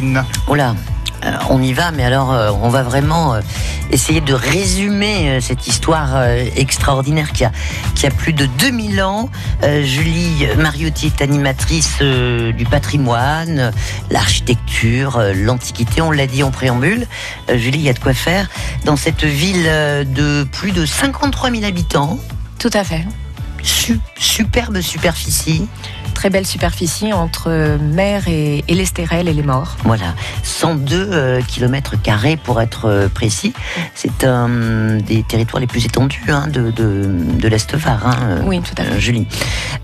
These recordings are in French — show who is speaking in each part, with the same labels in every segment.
Speaker 1: Corinne.
Speaker 2: Oh euh, on y va, mais alors euh, on va vraiment euh, essayer de résumer cette histoire extraordinaire qui a, qui a plus de 2000 ans. Julie Mariotti est animatrice du patrimoine, l'architecture, l'antiquité, on l'a dit en préambule. Julie, il y a de quoi faire dans cette ville de plus de 53 000 habitants.
Speaker 3: Tout à fait.
Speaker 2: superbe superficie
Speaker 3: très belle superficie entre mer et, l'Estérel et les Morts.
Speaker 2: Voilà, 102 euh, km pour être euh, précis. C'est un des territoires les plus étendus hein, de, de, l'Est-Var. Hein,
Speaker 3: oui, tout à fait.
Speaker 2: Julie.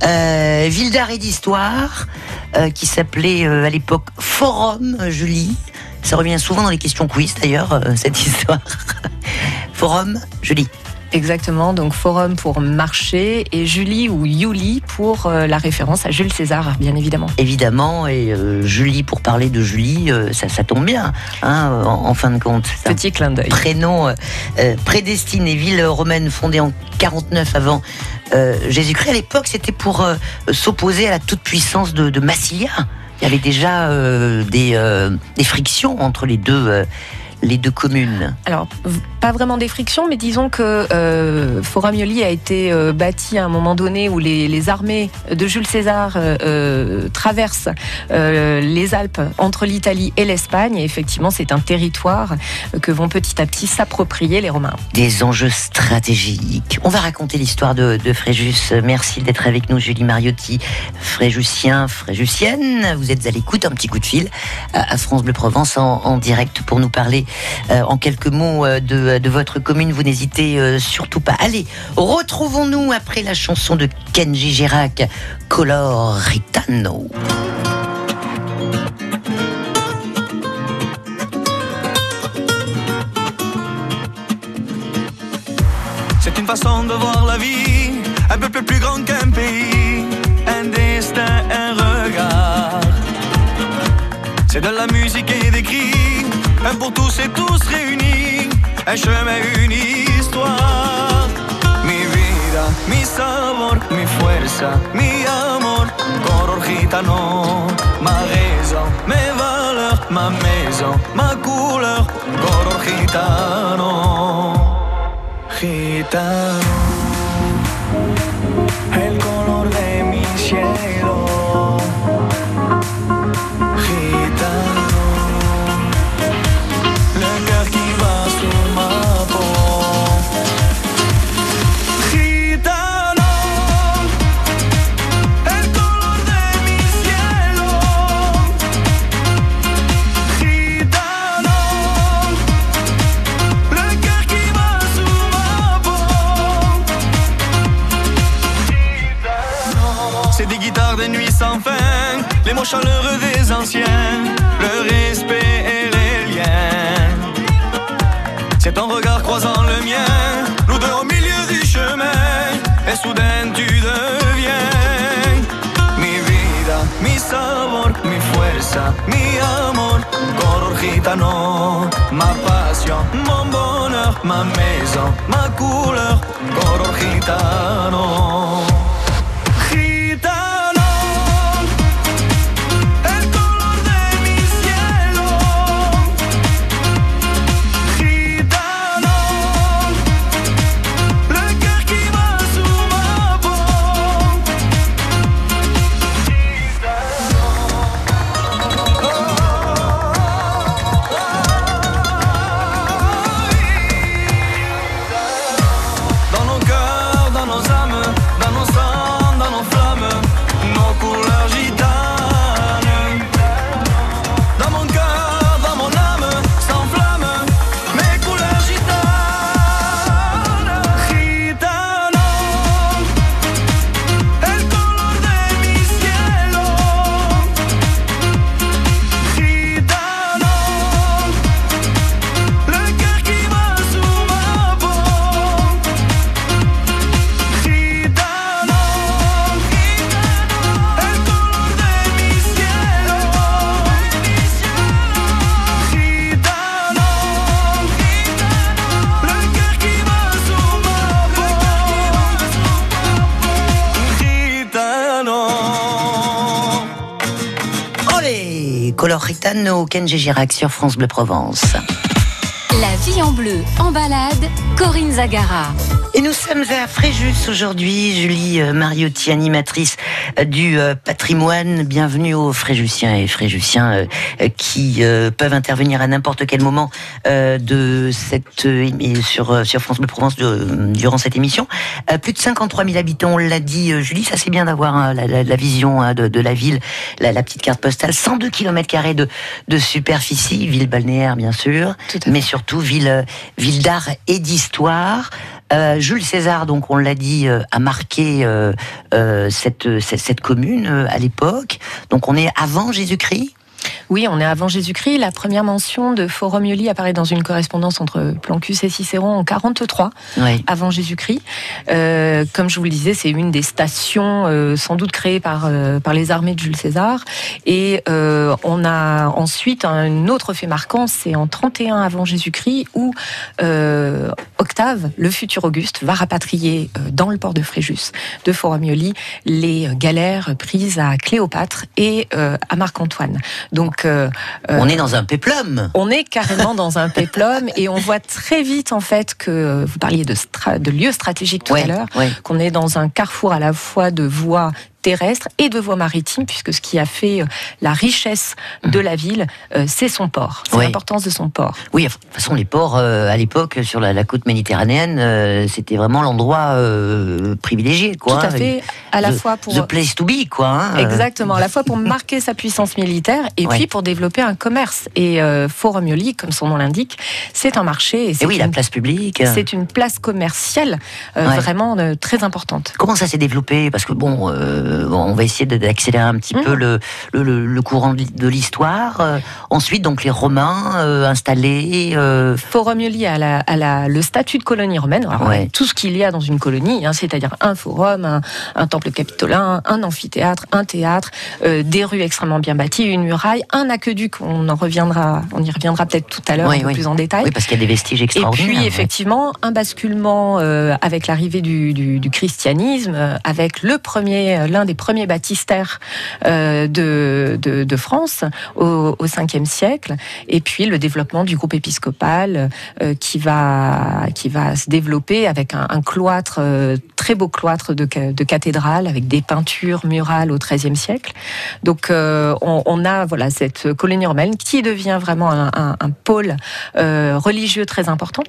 Speaker 2: Euh, ville d'art et d'histoire qui s'appelait à l'époque Forum, Julie. Ça revient souvent dans les questions quiz d'ailleurs, cette histoire. Forum, Julie.
Speaker 3: Exactement, donc Forum pour marché et Julie ou Yuli pour euh, la référence à Jules César, bien évidemment.
Speaker 2: Évidemment, et euh, Julie pour parler de Julie, euh, ça, ça, tombe bien, hein, en, fin de compte.
Speaker 3: Petit clin d'œil.
Speaker 2: Prénom prédestiné, ville romaine fondée en 49 avant Jésus-Christ. À l'époque, c'était pour s'opposer à la toute-puissance de, de, Massilia. Il y avait déjà des, des, frictions entre les deux les deux communes
Speaker 3: Alors, pas vraiment des frictions, mais disons que euh, Foramioli a été euh, bâti à un moment donné où les, armées de Jules César euh, traversent les Alpes entre l'Italie et l'Espagne. Effectivement, c'est un territoire que vont petit à petit s'approprier les Romains.
Speaker 2: Des enjeux stratégiques. On va raconter l'histoire de, Fréjus. Merci d'être avec nous, Julie Mariotti, Fréjusien, Fréjusienne. Vous êtes à l'écoute, un petit coup de fil à France Bleu Provence en direct pour nous parler euh, en quelques mots euh, de, votre commune. Vous n'hésitez euh, surtout pas. Allez, retrouvons-nous après la chanson de Kenji Girac, Color Ritano.
Speaker 4: C'est une façon de voir la vie, un peu plus grand qu'un pays, un destin, un regard. C'est de la musique et des cris un pour tous et tous réunis, un chemin, une histoire. Mi vida, mi sabor, mi fuerza, mi amor, color gitano, ma raison, mes valeurs, ma maison, ma couleur, color gitano, gitano, chaleureux des anciens, le respect et les liens. C'est ton regard croisant le mien, nous deux au milieu du chemin, et soudain tu deviens mi vida, mi sabor, mi fuerza, mi amor, color gitano, ma passion, mon bonheur, ma maison, ma couleur, color gitano.
Speaker 2: Color Ritano, Kenji Girac sur France Bleu Provence.
Speaker 1: Vie en bleu, en balade, Corinne Zagara.
Speaker 2: Et nous sommes à Fréjus aujourd'hui, Julie euh, Mariotti, animatrice euh, du euh, patrimoine. Bienvenue aux Fréjusiens et Fréjusiens qui peuvent intervenir à n'importe quel moment de cette sur sur France Bleu Provence durant cette émission. Plus de 53 000 habitants, on l'a dit, Julie, ça c'est bien d'avoir hein, la, vision hein, de, la ville, la, petite carte postale, 102 km de, de superficie, ville balnéaire bien sûr, mais surtout ville ville d'art et d'histoire. Euh, Jules César, donc on l'a dit, euh, a marqué euh, cette, cette, commune à l'époque. Donc on est avant Jésus-Christ.
Speaker 3: Oui, on est avant Jésus-Christ. La première mention de Forum apparaît dans une correspondance entre Plancus et Cicéron en 43, avant Jésus-Christ. Euh, comme je vous le disais, c'est une des stations euh, sans doute créées par, euh, par les armées de Jules César. Et on a ensuite un autre fait marquant, c'est en 31 avant Jésus-Christ, où Octave, le futur Auguste, va rapatrier dans le port de Fréjus, de Forum les galères prises à Cléopâtre et à Marc-Antoine.
Speaker 2: Donc euh, on est dans un péplum.
Speaker 3: On est carrément dans un péplum et on voit très vite en fait que vous parliez de, de lieux stratégiques tout à l'heure, qu'on est dans un carrefour à la fois de voies terrestre et de voies maritimes, puisque ce qui a fait euh, la richesse de la ville, euh, c'est son port, c'est l'importance de son port.
Speaker 2: Oui, de toute façon, les ports, euh, à l'époque, sur la, côte méditerranéenne, c'était vraiment l'endroit privilégié. Quoi.
Speaker 3: Tout à fait, à la fois pour...
Speaker 2: The place to be, quoi. Hein.
Speaker 3: Exactement, à la fois pour marquer sa puissance militaire et puis pour développer un commerce. Et Foromioli, comme son nom l'indique, c'est un marché.
Speaker 2: Et, oui, la place publique.
Speaker 3: C'est une place commerciale vraiment très importante.
Speaker 2: Comment ça s'est développé? Parce que bon euh, on va essayer d'accélérer un petit peu mmh. le, courant de l'histoire. Euh, ensuite, donc les Romains euh, installés.
Speaker 3: Forum lié à, le statut de colonie romaine. Tout ce qu'il y a dans une colonie, hein, c'est-à-dire un forum, un, temple capitolin, un amphithéâtre, un théâtre, des rues extrêmement bien bâties, une muraille, un aqueduc. On en reviendra, on y reviendra peut-être tout à l'heure plus en détail.
Speaker 2: Oui, parce qu'il y a des vestiges extraordinaires.
Speaker 3: Et puis effectivement, un basculement avec l'arrivée du, du, christianisme, avec le premier, l'un des premiers baptistères euh, de, France au, au 5e siècle, et puis le développement du groupe épiscopal euh, qui, va, qui va se développer avec un, cloître, euh, très beau cloître de, cathédrale, avec des peintures murales au 13e siècle. Donc on, a voilà, cette colonie romaine qui devient vraiment un, un pôle religieux très important.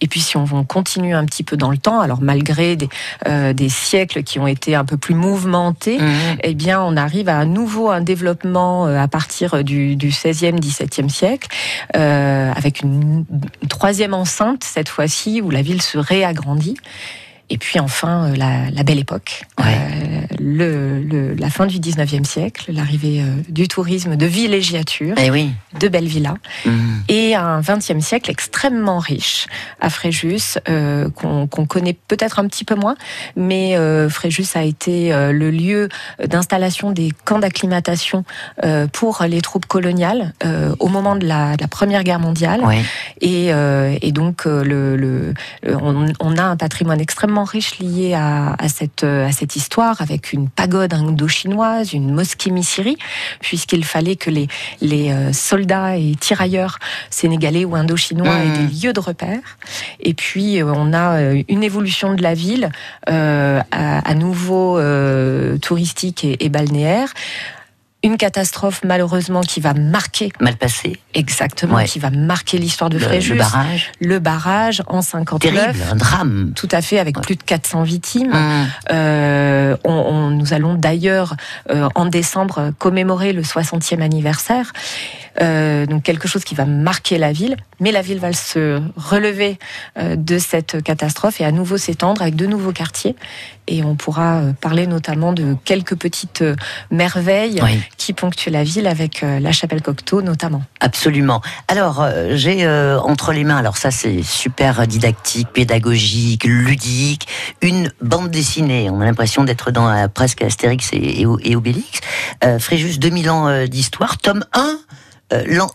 Speaker 3: Et puis si on continue un petit peu dans le temps, alors malgré des, euh, des siècles qui ont été un peu plus mouvementés, mmh. eh bien on arrive à nouveau un développement euh, à partir du, du 16e, 17e siècle, euh, avec une, une troisième enceinte cette fois-ci où la ville se réagrandit. Et puis enfin, euh, la, belle époque, euh, le, la fin du 19e siècle, l'arrivée euh, du tourisme de villégiature,
Speaker 2: eh oui.
Speaker 3: de belles villas, mmh. et un 20e siècle extrêmement riche à Fréjus, qu'on connaît peut-être un petit peu moins, mais Fréjus a été le lieu d'installation des camps d'acclimatation pour les troupes coloniales au moment de la, Première Guerre mondiale. Et, et, donc, le, le on, on, a un patrimoine extrêmement riche lié à, cette, à cette histoire, avec une pagode indo-chinoise, une mosquée misiri, puisqu'il fallait que les, les euh, soldats et tirailleurs sénégalais ou indo-chinois aient des mmh. lieux de repère. Et puis, euh, on a euh, une évolution de la ville, à, nouveau touristique et, et balnéaire une catastrophe malheureusement qui va marquer.
Speaker 2: Mal passé.
Speaker 3: Exactement qui va marquer l'histoire de Fréjus.
Speaker 2: le barrage.
Speaker 3: Le barrage en 59
Speaker 2: terrible un drame.
Speaker 3: Tout à fait avec plus de 400 victimes. Hum. euh, on, nous allons d'ailleurs euh, en décembre commémorer le 60e anniversaire euh, donc quelque chose qui va marquer la ville, mais la ville va se relever euh, de cette catastrophe et à nouveau s'étendre avec de nouveaux quartiers. Et on pourra euh, parler notamment de quelques petites merveilles qui ponctuent la ville avec la chapelle Cocteau notamment.
Speaker 2: Absolument. Alors j'ai entre les mains, alors ça c'est super didactique, pédagogique, ludique, une bande dessinée. On a l'impression d'être dans presque Astérix et, et, Obélix. Fréjus 2000 ans d'histoire, tome 1 euh,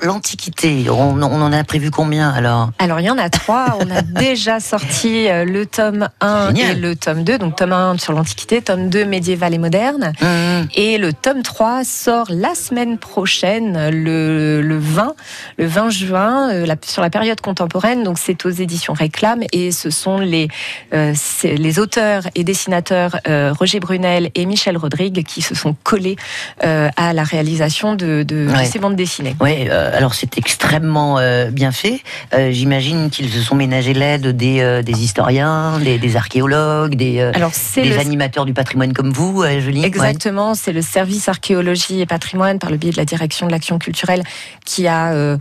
Speaker 2: l'Antiquité, on, en a prévu combien alors?
Speaker 3: Alors il y en a trois. On a déjà sorti euh, le tome 1 et le tome 2. Donc tome 1 sur l'Antiquité, tome 2 médiéval et moderne. Mmh. Et le tome 3 sort la semaine prochaine, le, le 20, le 20 juin, euh, sur la période contemporaine. Donc c'est aux éditions Réclame et ce sont les, les auteurs et dessinateurs Roger Brunel et Michel Rodrigue qui se sont collés à la réalisation de, de ces bandes dessinées.
Speaker 2: Oui, euh, alors c'est extrêmement euh, bien fait. Euh, j'imagine qu'ils se sont ménagés l'aide des, des, historiens, des, des archéologues, des, alors, des animateurs du patrimoine comme vous, Julie.
Speaker 3: Exactement, c'est le service archéologie et patrimoine par le biais de la direction de l'action culturelle qui a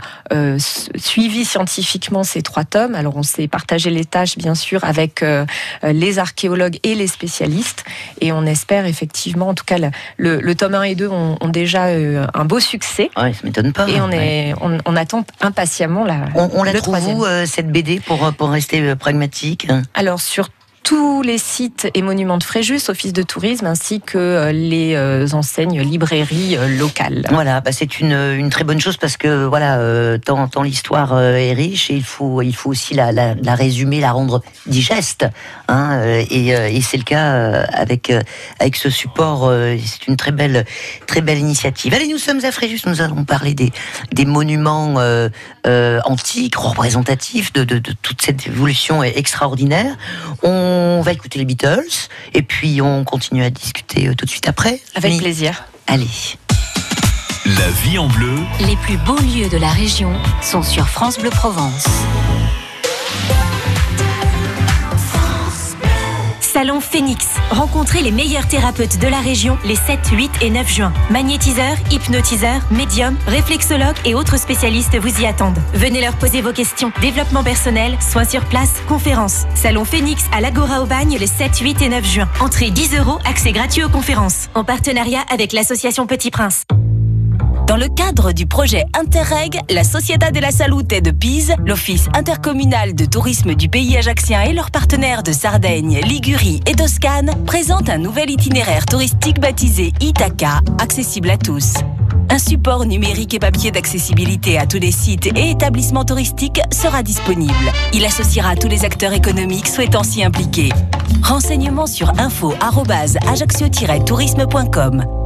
Speaker 3: suivi scientifiquement ces trois tomes. Alors on s'est partagé les tâches bien sûr avec les archéologues et les spécialistes et on espère effectivement, en tout cas le, le, tome 1 et 2 ont, ont déjà un beau succès.
Speaker 2: Ouais, ça m'étonne pas.
Speaker 3: Et on, est, on, attend impatiemment la.
Speaker 2: On, on la trouve où, euh, cette BD pour, pour rester euh, pragmatique?
Speaker 3: Alors, sur tous les sites et monuments de Fréjus, office de tourisme, ainsi que euh, les euh, enseignes librairies euh, locales.
Speaker 2: Voilà, bah c'est une, une, très bonne chose parce que voilà, tant, l'histoire est riche et il faut, il faut aussi la, la, résumer, la rendre digeste. Hein, et, et c'est le cas avec, avec ce support. C'est une très belle, très belle initiative. Allez, nous sommes à Fréjus, nous allons parler des, des monuments antiques, représentatifs de, de, toute cette évolution extraordinaire. On va écouter les Beatles et puis on continue à discuter euh, tout de suite après.
Speaker 3: Avec plaisir.
Speaker 2: Allez.
Speaker 5: La vie en bleu.
Speaker 1: Les plus beaux lieux de la région sont sur France Bleu Provence.
Speaker 6: Salon Phoenix. Rencontrez les meilleurs thérapeutes de la région les 7, 8 et 9 juin. Magnétiseurs, hypnotiseurs, médiums, réflexologues et autres spécialistes vous y attendent. Venez leur poser vos questions. Développement personnel, soins sur place, conférences. Salon Phoenix à l'Agora au Bagne les 7, 8 et 9 juin. Entrée 10 euros, accès gratuit aux conférences. En partenariat avec l'association Petit Prince. Dans le cadre du projet Interreg, la Sociedad de la Salute de Pise, l'Office intercommunal de tourisme du pays ajaxien et leurs partenaires de Sardaigne, Ligurie et Toscane présentent un nouvel itinéraire touristique baptisé Ithaca, accessible à tous. Un support numérique et papier d'accessibilité à tous les sites et établissements touristiques sera disponible. Il associera tous les acteurs économiques souhaitant s'y impliquer. Renseignements sur info-ajaccio-tourisme.com.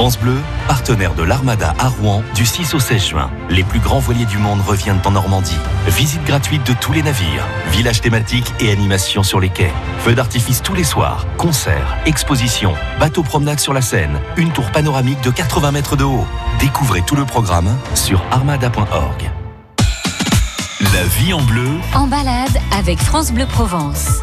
Speaker 5: France Bleu, partenaire de l'Armada à Rouen du 6 au 16 juin. Les plus grands voiliers du monde reviennent en Normandie. Visite gratuite de tous les navires, village thématique et animation sur les quais. Feux d'artifice tous les soirs, concerts, expositions, bateaux promenade sur la Seine, une tour panoramique de 80 mètres de haut. Découvrez tout le programme sur armada.org. La vie en bleu.
Speaker 1: En balade avec France Bleu Provence.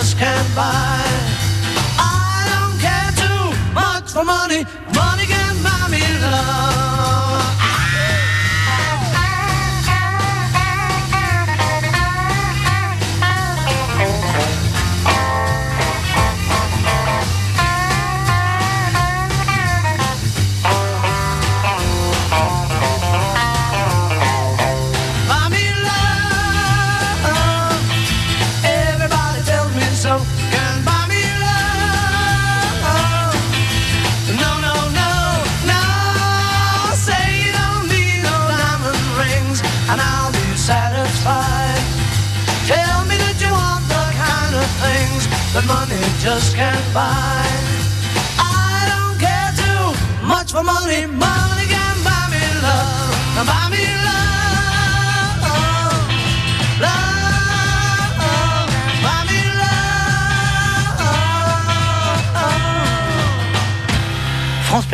Speaker 7: just can't buy. I don't care too much for money. Money can buy me love.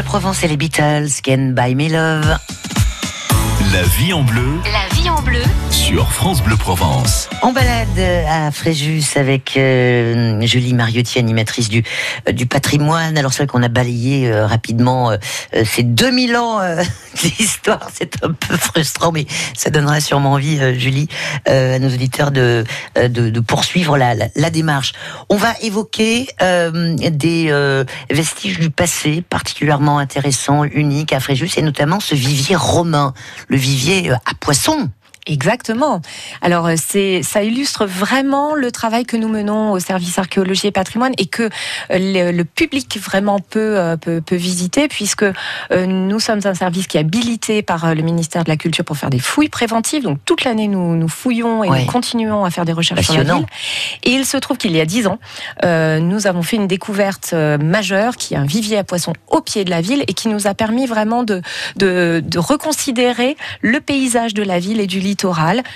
Speaker 2: Provence et les Beatles, Can Buy Me Love.
Speaker 5: La vie en bleu
Speaker 1: La vie en bleu
Speaker 5: sur France Bleu Provence.
Speaker 2: On balade à Fréjus avec euh, Julie Mariotti, animatrice du, euh, du patrimoine. Alors c'est vrai qu'on a balayé euh, rapidement euh, euh, ces 2000 ans euh, d'histoire. C'est un peu frustrant, mais ça donnera sûrement envie, euh, Julie, euh, à nos auditeurs de, euh, de, de poursuivre la, la, la démarche. On va évoquer euh, des euh, vestiges du passé particulièrement intéressants, uniques à Fréjus, et notamment ce vivier romain, le vivier euh, à poissons.
Speaker 3: Exactement. Alors euh, c'est ça illustre vraiment le travail que nous menons au service archéologie et patrimoine et que euh, le, le public vraiment peut, euh, peut peut visiter puisque nous sommes un service qui est habilité par le ministère de la Culture pour faire des fouilles préventives. Donc toute l'année nous nous fouillons et
Speaker 2: Ouais.
Speaker 3: nous continuons à faire des recherches sur la ville. Et il se trouve qu'il y a dix ans, euh, nous avons fait une découverte majeure qui est un vivier à poissons au pied de la ville et qui nous a permis vraiment de de, de reconsidérer le paysage de la ville et du littoral,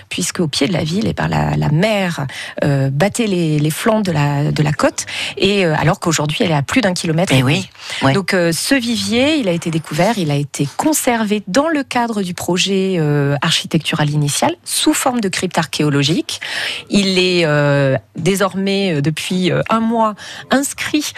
Speaker 3: puisque au pied de la ville, et ben, la, la mer euh, battait les, les flancs de la, de la côte, et euh, alors qu'aujourd'hui elle est à plus d'un kilomètre.
Speaker 2: Eh
Speaker 3: et demi.
Speaker 2: oui, ouais.
Speaker 3: Donc euh, ce vivier, il a été découvert, il a été conservé dans le cadre du projet architectural initial sous forme de crypte archéologique. Il est désormais depuis un mois inscrit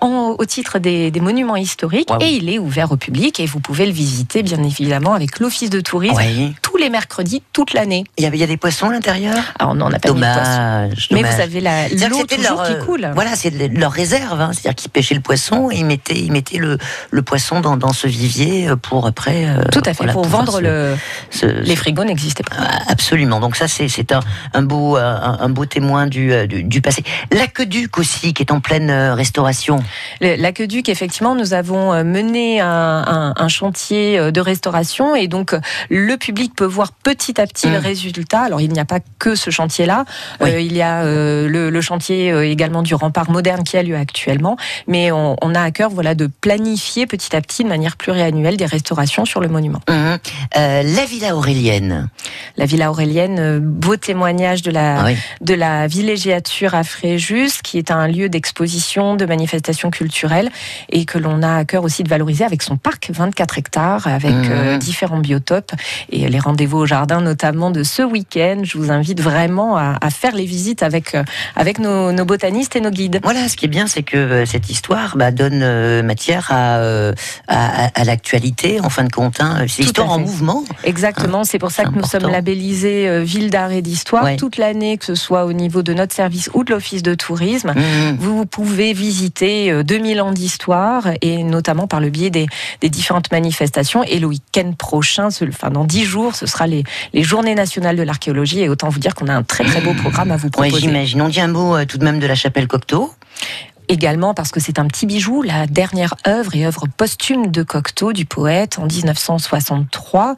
Speaker 3: en- au titre des, des monuments historiques et il est ouvert au public et vous pouvez le visiter bien évidemment avec l'office de tourisme
Speaker 2: Ouais.
Speaker 3: tous les mercredis toute l'année.
Speaker 2: Il y, a, il y a des poissons à l'intérieur?
Speaker 3: Alors on n'a pas mis de.
Speaker 2: Dommage.
Speaker 3: Mais
Speaker 2: dommage.
Speaker 3: vous avez la- l'eau toujours
Speaker 2: leur,
Speaker 3: qui
Speaker 2: euh,
Speaker 3: coule.
Speaker 2: Voilà, c'est leur réserve. hein. C'est-à-dire qu'ils pêchaient le poisson et ils mettaient, ils mettaient le, le poisson dans, dans ce vivier euh, pour après. euh,
Speaker 3: Tout à fait,
Speaker 2: voilà,
Speaker 3: pour vendre le... Les frigos n'existaient pas.
Speaker 2: Ah, Absolument. Donc ça, c'est un, un beau un, un beau témoin du, euh, du, du passé. L'aqueduc aussi, qui est en pleine euh, restauration.
Speaker 3: L'aqueduc, effectivement, nous avons euh, mené un, un- chantier euh, de restauration et donc euh, le public peut voir petit à petit
Speaker 2: Mm.
Speaker 3: le résultat? Alors il n'y a pas que ce chantier-là,
Speaker 2: Oui.
Speaker 3: Euh, il y a euh, le, le chantier euh, également du rempart moderne qui a lieu actuellement, mais on, on a à cœur voilà de planifier petit à petit de manière pluriannuelle des restaurations sur le monument.
Speaker 2: Mhm. Euh, la Villa Aurélienne.
Speaker 3: La Villa Aurélienne, beau témoignage de la
Speaker 2: Ah oui.
Speaker 3: de la villégiature à Fréjus, qui est un lieu d'exposition, de manifestation culturelle, et que l'on a à cœur aussi de valoriser avec son parc, 24 hectares, avec
Speaker 2: Mhm.
Speaker 3: euh, différents biotopes, et les rendez-vous au jardin notamment de ce week-end. Je vous invite vraiment à, à faire les visites avec, euh, avec nos, nos botanistes et nos guides.
Speaker 2: Voilà, ce qui est bien, c'est que euh, cette histoire bah, donne euh, matière à, à, l'actualité, en fin de compte. Hein. C'est l'histoire en mouvement.
Speaker 3: Exactement, c'est pour ça que nous sommes labellisés ville d'art et d'histoire
Speaker 2: Ouais.
Speaker 3: toute l'année, que ce soit au niveau de notre service ou de l'office de tourisme.
Speaker 2: Mhm.
Speaker 3: Vous pouvez visiter euh, 2000 ans d'histoire et notamment par le biais des, des différentes manifestations. Et le week-end prochain, ce- enfin dans 10 jours, ce sera les, les Journées nationales de l'archéologie. Et autant vous dire qu'on a un très très beau programme à vous proposer.
Speaker 2: j'imagine. On dit un mot euh, tout de même de la chapelle Cocteau.
Speaker 3: Également parce que c'est un petit bijou, la dernière œuvre et œuvre posthume de Cocteau, du poète, en 1963,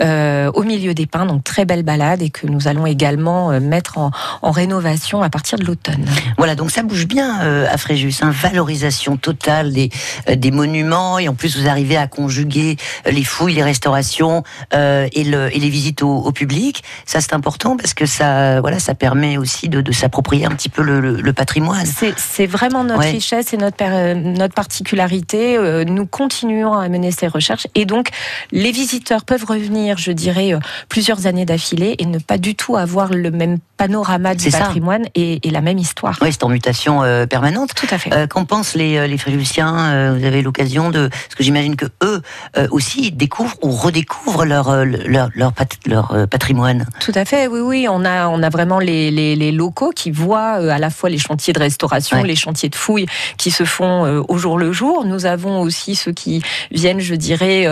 Speaker 3: euh, au milieu des pins. Donc très belle balade et que nous allons également euh, mettre en, en rénovation à partir de l'automne.
Speaker 2: Voilà, donc ça bouge bien euh, à Fréjus. Hein, valorisation totale des, euh, des monuments. Et en plus, vous arrivez à conjuguer les fouilles, les restaurations et, le, et les visites au, au public. Ça, c'est important parce que ça, voilà, ça permet aussi de, de s'approprier un petit peu le, le- le patrimoine.
Speaker 3: C'est vraiment notre
Speaker 2: Ouais.
Speaker 3: richesse et notre, per- notre particularité. Euh, Nous continuons à mener ces recherches et donc les visiteurs peuvent revenir, je dirais, euh, plusieurs années d'affilée et ne pas du tout avoir le même panorama du patrimoine et, et la même histoire.
Speaker 2: Oui, c'est en mutation euh, permanente.
Speaker 3: Tout à fait.
Speaker 2: Euh, Qu'en pensent les, euh, les Fréjusiens Vous avez l'occasion de... Parce que j'imagine que eux aussi découvrent ou redécouvrent leur, leur, leur, pat- leur patrimoine.
Speaker 3: Tout à fait, oui, oui. On a, on a vraiment les, les, les locaux qui voient à la fois les chantiers de restauration,
Speaker 2: Ouais.
Speaker 3: les chantiers de fouilles qui se font au jour le jour. Nous avons aussi ceux qui viennent, je dirais,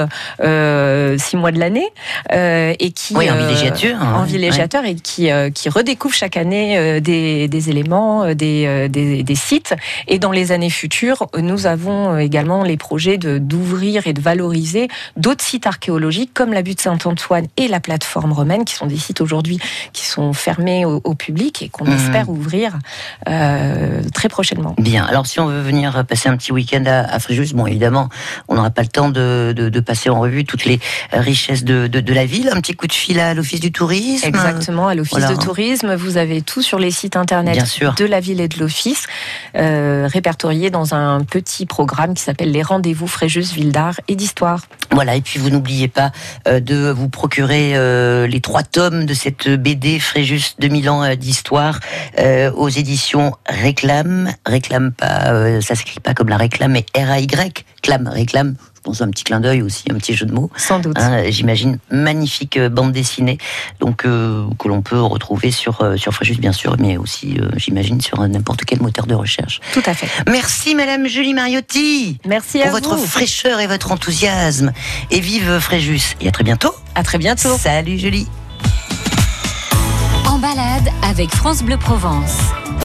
Speaker 3: six mois de l'année et qui
Speaker 2: Oui, en villégiature,
Speaker 3: en
Speaker 2: ouais,
Speaker 3: villégiateur et qui, qui redécouvrent découvre chaque année euh, des, des éléments, euh, des, euh, des, des sites. Et dans les années futures, nous avons également les projets d'ouvrir et de valoriser d'autres sites archéologiques comme la butte Saint-Antoine et la plateforme romaine, qui sont des sites aujourd'hui qui sont fermés au, au public et qu'on
Speaker 2: Mhm.
Speaker 3: espère ouvrir euh, très prochainement.
Speaker 2: Bien. Alors, si on veut venir passer un petit week-end à, à Fréjus, bon, évidemment, on n'aura pas le temps de, de, de passer en revue toutes les richesses de, de, de la ville. Un petit coup de fil à l'Office du tourisme.
Speaker 3: Exactement, à l'Office
Speaker 2: Voilà.
Speaker 3: de tourisme, vous avez tout sur les sites internet de la ville et de l'Office, euh, répertorié dans un petit programme qui s'appelle les rendez-vous Fréjus, ville d'art et d'histoire.
Speaker 2: Voilà, et puis vous n'oubliez pas euh, de vous procurer euh, les trois tomes de cette BD Fréjus 2000 ans euh, d'histoire aux éditions Réclame. Réclame pas, ça s'écrit pas comme la réclame, mais R-A-Y, Clame, Réclame. Pense un petit clin d'œil aussi, un petit jeu de mots.
Speaker 3: Sans doute.
Speaker 2: Hein, J'imagine magnifique euh, bande dessinée, donc euh, que l'on peut retrouver sur euh, sur Fréjus bien sûr, mais aussi euh, j'imagine sur n'importe quel moteur de recherche.
Speaker 3: Tout à fait.
Speaker 2: Merci Madame Julie Mariotti
Speaker 3: Merci
Speaker 2: pour
Speaker 3: à
Speaker 2: votre
Speaker 3: vous.
Speaker 2: fraîcheur et votre enthousiasme. Et vive Fréjus. Et à très bientôt.
Speaker 3: À très bientôt.
Speaker 2: Salut Julie.
Speaker 1: En balade avec France Bleu Provence.